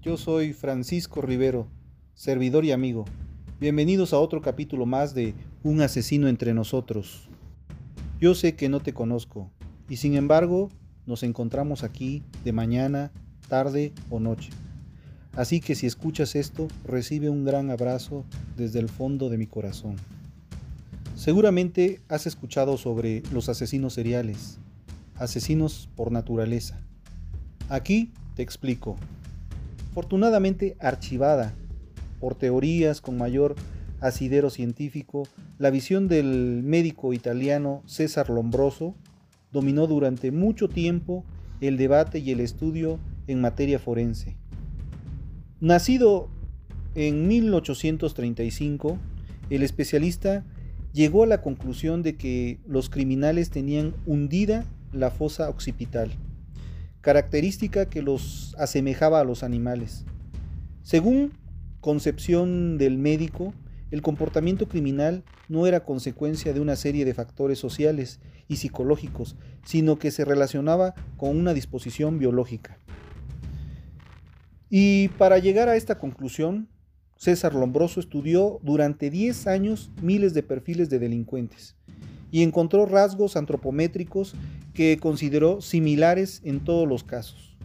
Yo soy Francisco Rivero, servidor y amigo. Bienvenidos a otro capítulo más de Un asesino entre nosotros. Yo sé que no te conozco y sin embargo nos encontramos aquí de mañana, tarde o noche. Así que si escuchas esto, recibe un gran abrazo desde el fondo de mi corazón. Seguramente has escuchado sobre los asesinos seriales, asesinos por naturaleza. Aquí te explico. Afortunadamente archivada por teorías con mayor asidero científico, la visión del médico italiano César Lombroso dominó durante mucho tiempo el debate y el estudio en materia forense. Nacido en 1835, el especialista llegó a la conclusión de que los criminales tenían hundida la fosa occipital característica que los asemejaba a los animales. Según concepción del médico, el comportamiento criminal no era consecuencia de una serie de factores sociales y psicológicos, sino que se relacionaba con una disposición biológica. Y para llegar a esta conclusión, César Lombroso estudió durante 10 años miles de perfiles de delincuentes y encontró rasgos antropométricos que consideró similares en todos los casos.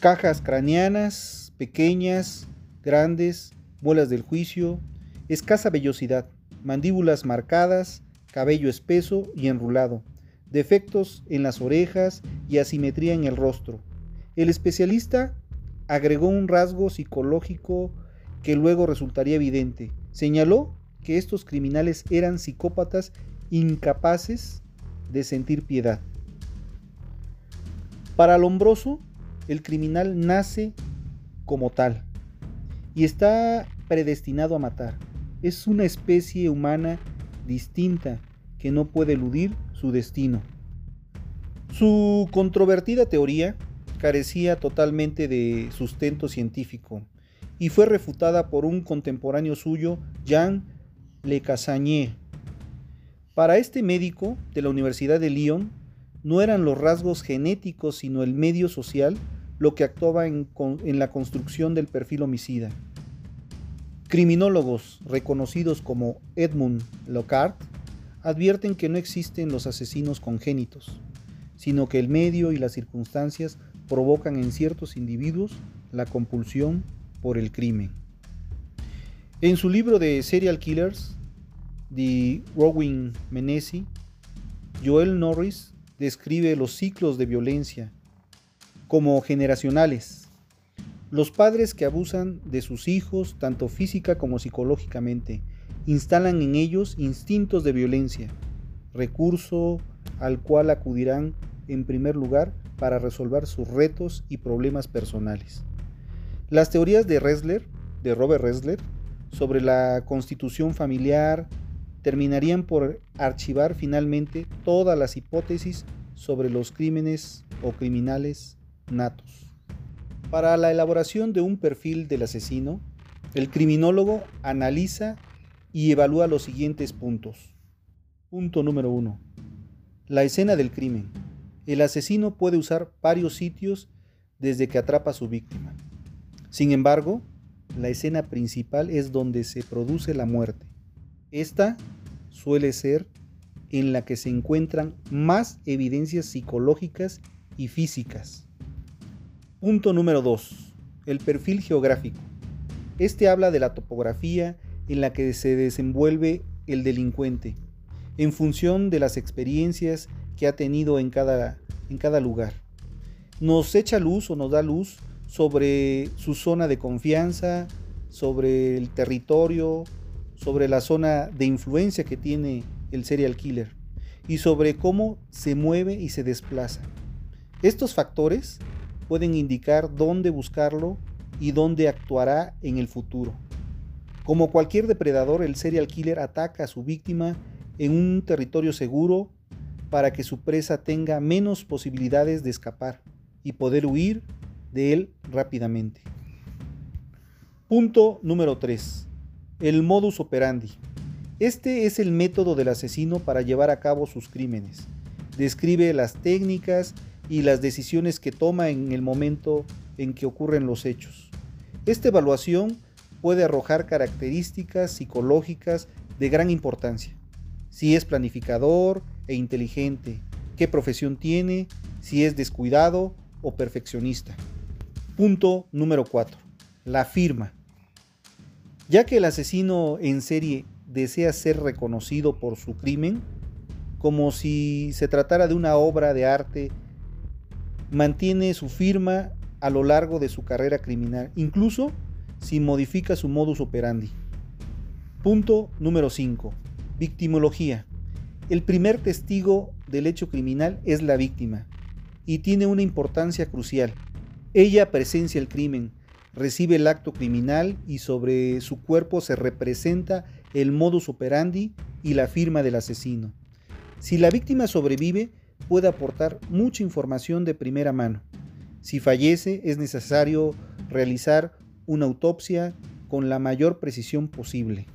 Cajas craneanas, pequeñas, grandes, bolas del juicio, escasa vellosidad, mandíbulas marcadas, cabello espeso y enrulado, defectos en las orejas y asimetría en el rostro. El especialista agregó un rasgo psicológico que luego resultaría evidente. Señaló que estos criminales eran psicópatas incapaces de sentir piedad. Para Lombroso, el criminal nace como tal y está predestinado a matar. Es una especie humana distinta que no puede eludir su destino. Su controvertida teoría carecía totalmente de sustento científico y fue refutada por un contemporáneo suyo, Jean Le Cassagne, para este médico de la Universidad de Lyon, no eran los rasgos genéticos, sino el medio social lo que actuaba en, la construcción del perfil homicida. Criminólogos reconocidos como Edmund Lockhart advierten que no existen los asesinos congénitos, sino que el medio y las circunstancias provocan en ciertos individuos la compulsión por el crimen. En su libro de Serial Killers, de Rowan Menesi, Joel Norris describe los ciclos de violencia como generacionales. Los padres que abusan de sus hijos, tanto física como psicológicamente, instalan en ellos instintos de violencia, recurso al cual acudirán en primer lugar para resolver sus retos y problemas personales. Las teorías de Ressler, de Robert Ressler, sobre la constitución familiar, terminarían por archivar finalmente todas las hipótesis sobre los crímenes o criminales natos. Para la elaboración de un perfil del asesino, el criminólogo analiza y evalúa los siguientes puntos. Punto número 1. La escena del crimen. El asesino puede usar varios sitios desde que atrapa a su víctima. Sin embargo, la escena principal es donde se produce la muerte. Esta suele ser en la que se encuentran más evidencias psicológicas y físicas. Punto número 2. El perfil geográfico. Este habla de la topografía en la que se desenvuelve el delincuente, en función de las experiencias que ha tenido en cada, en cada lugar. Nos echa luz o nos da luz sobre su zona de confianza, sobre el territorio, sobre la zona de influencia que tiene el serial killer y sobre cómo se mueve y se desplaza. Estos factores pueden indicar dónde buscarlo y dónde actuará en el futuro. Como cualquier depredador, el serial killer ataca a su víctima en un territorio seguro para que su presa tenga menos posibilidades de escapar y poder huir de él rápidamente. Punto número 3. El modus operandi. Este es el método del asesino para llevar a cabo sus crímenes. Describe las técnicas y las decisiones que toma en el momento en que ocurren los hechos. Esta evaluación puede arrojar características psicológicas de gran importancia. Si es planificador e inteligente, qué profesión tiene, si es descuidado o perfeccionista. Punto número 4. La firma. Ya que el asesino en serie desea ser reconocido por su crimen, como si se tratara de una obra de arte, mantiene su firma a lo largo de su carrera criminal, incluso si modifica su modus operandi. Punto número 5. Victimología. El primer testigo del hecho criminal es la víctima y tiene una importancia crucial. Ella presencia el crimen, recibe el acto criminal y sobre su cuerpo se representa el modus operandi y la firma del asesino. Si la víctima sobrevive, puede aportar mucha información de primera mano. Si fallece, es necesario realizar una autopsia con la mayor precisión posible.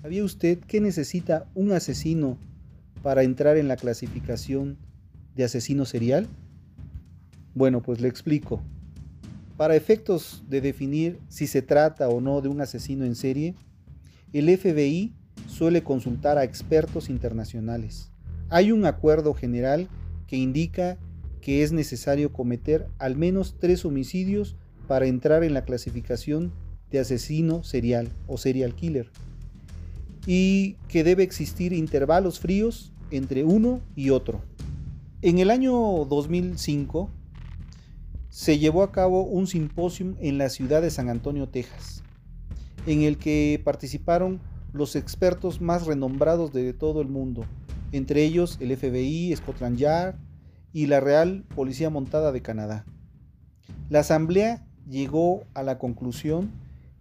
¿Sabía usted que necesita un asesino para entrar en la clasificación de asesino serial? Bueno, pues le explico. Para efectos de definir si se trata o no de un asesino en serie, el FBI suele consultar a expertos internacionales. Hay un acuerdo general que indica que es necesario cometer al menos tres homicidios para entrar en la clasificación de asesino serial o serial killer y que debe existir intervalos fríos entre uno y otro. En el año 2005 se llevó a cabo un simposio en la ciudad de San Antonio, Texas, en el que participaron los expertos más renombrados de todo el mundo, entre ellos el FBI, Scotland Yard y la Real Policía Montada de Canadá. La asamblea llegó a la conclusión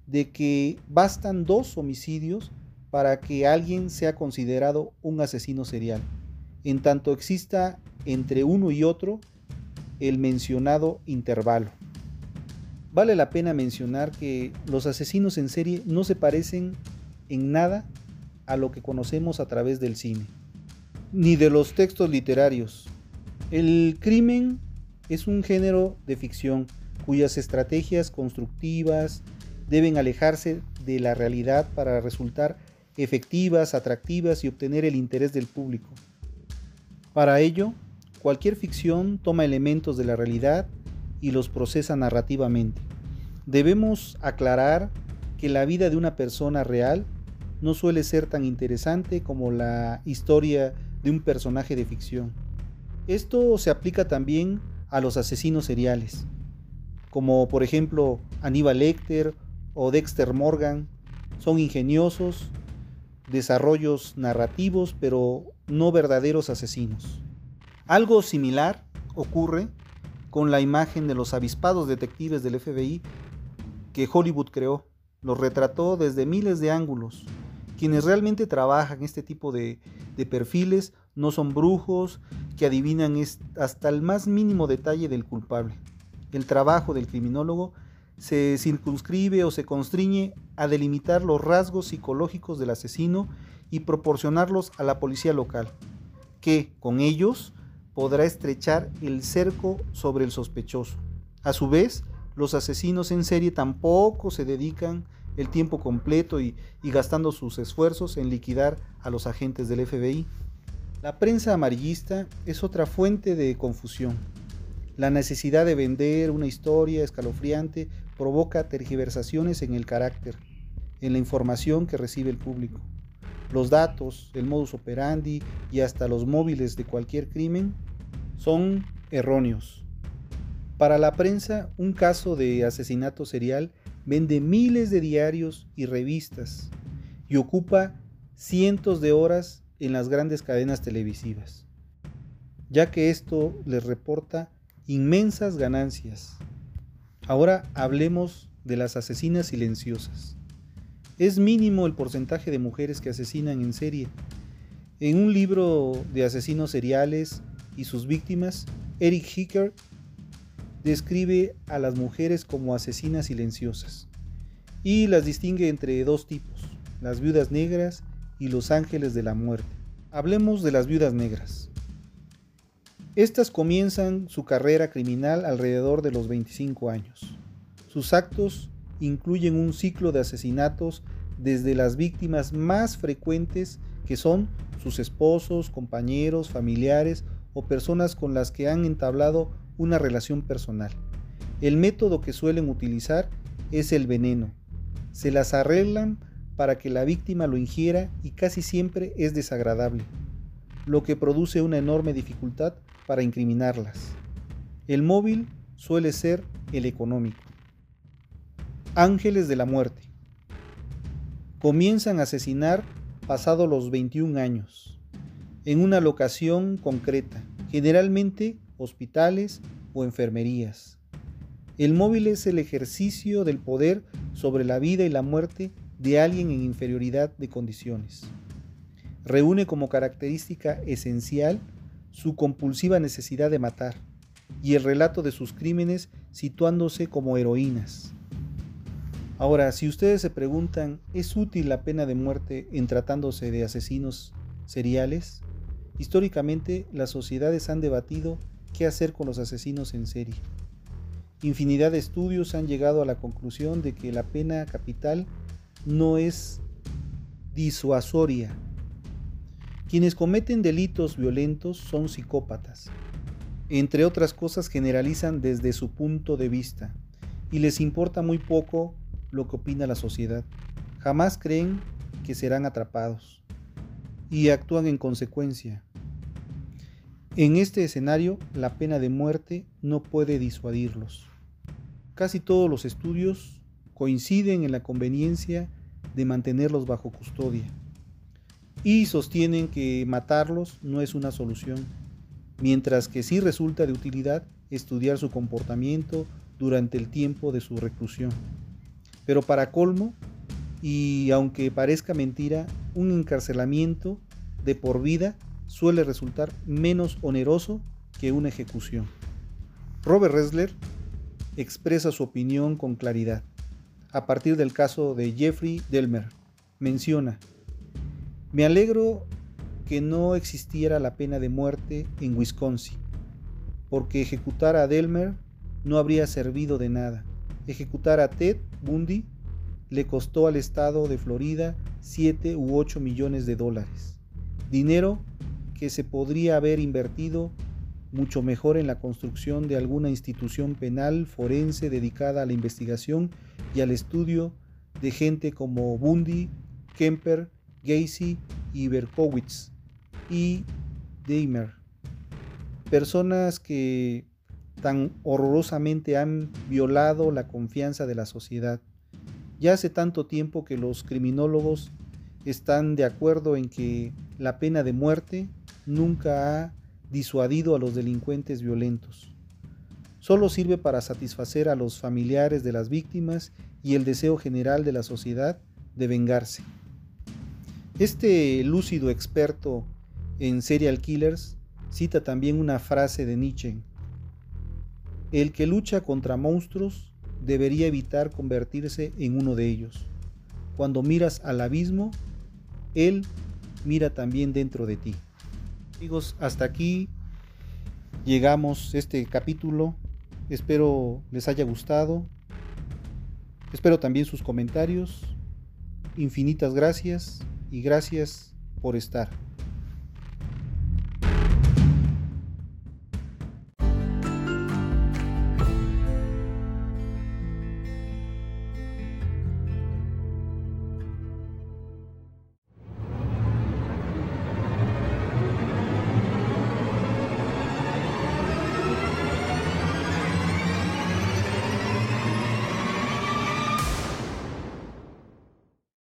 de que bastan dos homicidios para que alguien sea considerado un asesino serial, en tanto exista entre uno y otro el mencionado intervalo. Vale la pena mencionar que los asesinos en serie no se parecen en nada a lo que conocemos a través del cine, ni de los textos literarios. El crimen es un género de ficción cuyas estrategias constructivas deben alejarse de la realidad para resultar efectivas, atractivas y obtener el interés del público. Para ello, cualquier ficción toma elementos de la realidad y los procesa narrativamente. Debemos aclarar que la vida de una persona real no suele ser tan interesante como la historia de un personaje de ficción. Esto se aplica también a los asesinos seriales como por ejemplo Aníbal Lecter o Dexter Morgan, son ingeniosos, desarrollos narrativos, pero no verdaderos asesinos. Algo similar ocurre con la imagen de los avispados detectives del FBI que Hollywood creó. Los retrató desde miles de ángulos. Quienes realmente trabajan este tipo de, de perfiles no son brujos que adivinan hasta el más mínimo detalle del culpable el trabajo del criminólogo se circunscribe o se constriñe a delimitar los rasgos psicológicos del asesino y proporcionarlos a la policía local, que con ellos podrá estrechar el cerco sobre el sospechoso. A su vez, los asesinos en serie tampoco se dedican el tiempo completo y, y, gastando sus esfuerzos en liquidar a los agentes del FBI. La prensa amarillista es otra fuente de confusión. La necesidad de vender una historia escalofriante provoca tergiversaciones en el carácter, en la información que recibe el público. Los datos, el modus operandi y hasta los móviles de cualquier crimen son erróneos. Para la prensa, un caso de asesinato serial vende miles de diarios y revistas y ocupa cientos de horas en las grandes cadenas televisivas, ya que esto les reporta inmensas ganancias. Ahora hablemos de las asesinas silenciosas. Es mínimo el porcentaje de mujeres que asesinan en serie. En un libro de asesinos seriales y sus víctimas, Eric Hicker describe a las mujeres como asesinas silenciosas y las distingue entre dos tipos, las viudas negras y los ángeles de la muerte. Hablemos de las viudas negras. Estas comienzan su carrera criminal alrededor de los 25 años. Sus actos incluyen un ciclo de asesinatos desde las víctimas más frecuentes que son sus esposos, compañeros, familiares o personas con las que han entablado una relación personal. El método que suelen utilizar es el veneno. Se las arreglan para que la víctima lo ingiera y casi siempre es desagradable, lo que produce una enorme dificultad para incriminarlas. El móvil suele ser el económico. Ángeles de la muerte. Comienzan a asesinar pasado los 21 años, en una locación concreta, generalmente hospitales o enfermerías. El móvil es el ejercicio del poder sobre la vida y la muerte de alguien en inferioridad de condiciones. Reúne como característica esencial su compulsiva necesidad de matar y el relato de sus crímenes situándose como heroínas. Ahora, si ustedes se preguntan, ¿es útil la pena de muerte en tratándose de asesinos seriales? Históricamente, las sociedades han debatido qué hacer con los asesinos en serie. Infinidad de estudios han llegado a la conclusión de que la pena capital no es disuasoria. Quienes cometen delitos violentos son psicópatas. Entre otras cosas generalizan desde su punto de vista y les importa muy poco lo que opina la sociedad. Jamás creen que serán atrapados y actúan en consecuencia. En este escenario, la pena de muerte no puede disuadirlos. Casi todos los estudios coinciden en la conveniencia de mantenerlos bajo custodia y sostienen que matarlos no es una solución, mientras que sí resulta de utilidad estudiar su comportamiento durante el tiempo de su reclusión. Pero para colmo, y aunque parezca mentira, un encarcelamiento de por vida suele resultar menos oneroso que una ejecución. Robert Ressler expresa su opinión con claridad. A partir del caso de Jeffrey Delmer, menciona, me alegro que no existiera la pena de muerte en Wisconsin, porque ejecutar a Delmer no habría servido de nada. Ejecutar a Ted Bundy le costó al estado de Florida 7 u 8 millones de dólares, dinero que se podría haber invertido mucho mejor en la construcción de alguna institución penal forense dedicada a la investigación y al estudio de gente como Bundy, Kemper, Gacy y Berkowitz y Dahmer. Personas que tan horrorosamente han violado la confianza de la sociedad. Ya hace tanto tiempo que los criminólogos están de acuerdo en que la pena de muerte nunca ha disuadido a los delincuentes violentos. Solo sirve para satisfacer a los familiares de las víctimas y el deseo general de la sociedad de vengarse. Este lúcido experto en serial killers cita también una frase de Nietzsche. El que lucha contra monstruos debería evitar convertirse en uno de ellos. Cuando miras al abismo, él mira también dentro de ti. Amigos, hasta aquí llegamos este capítulo. Espero les haya gustado. Espero también sus comentarios. Infinitas gracias y gracias por estar.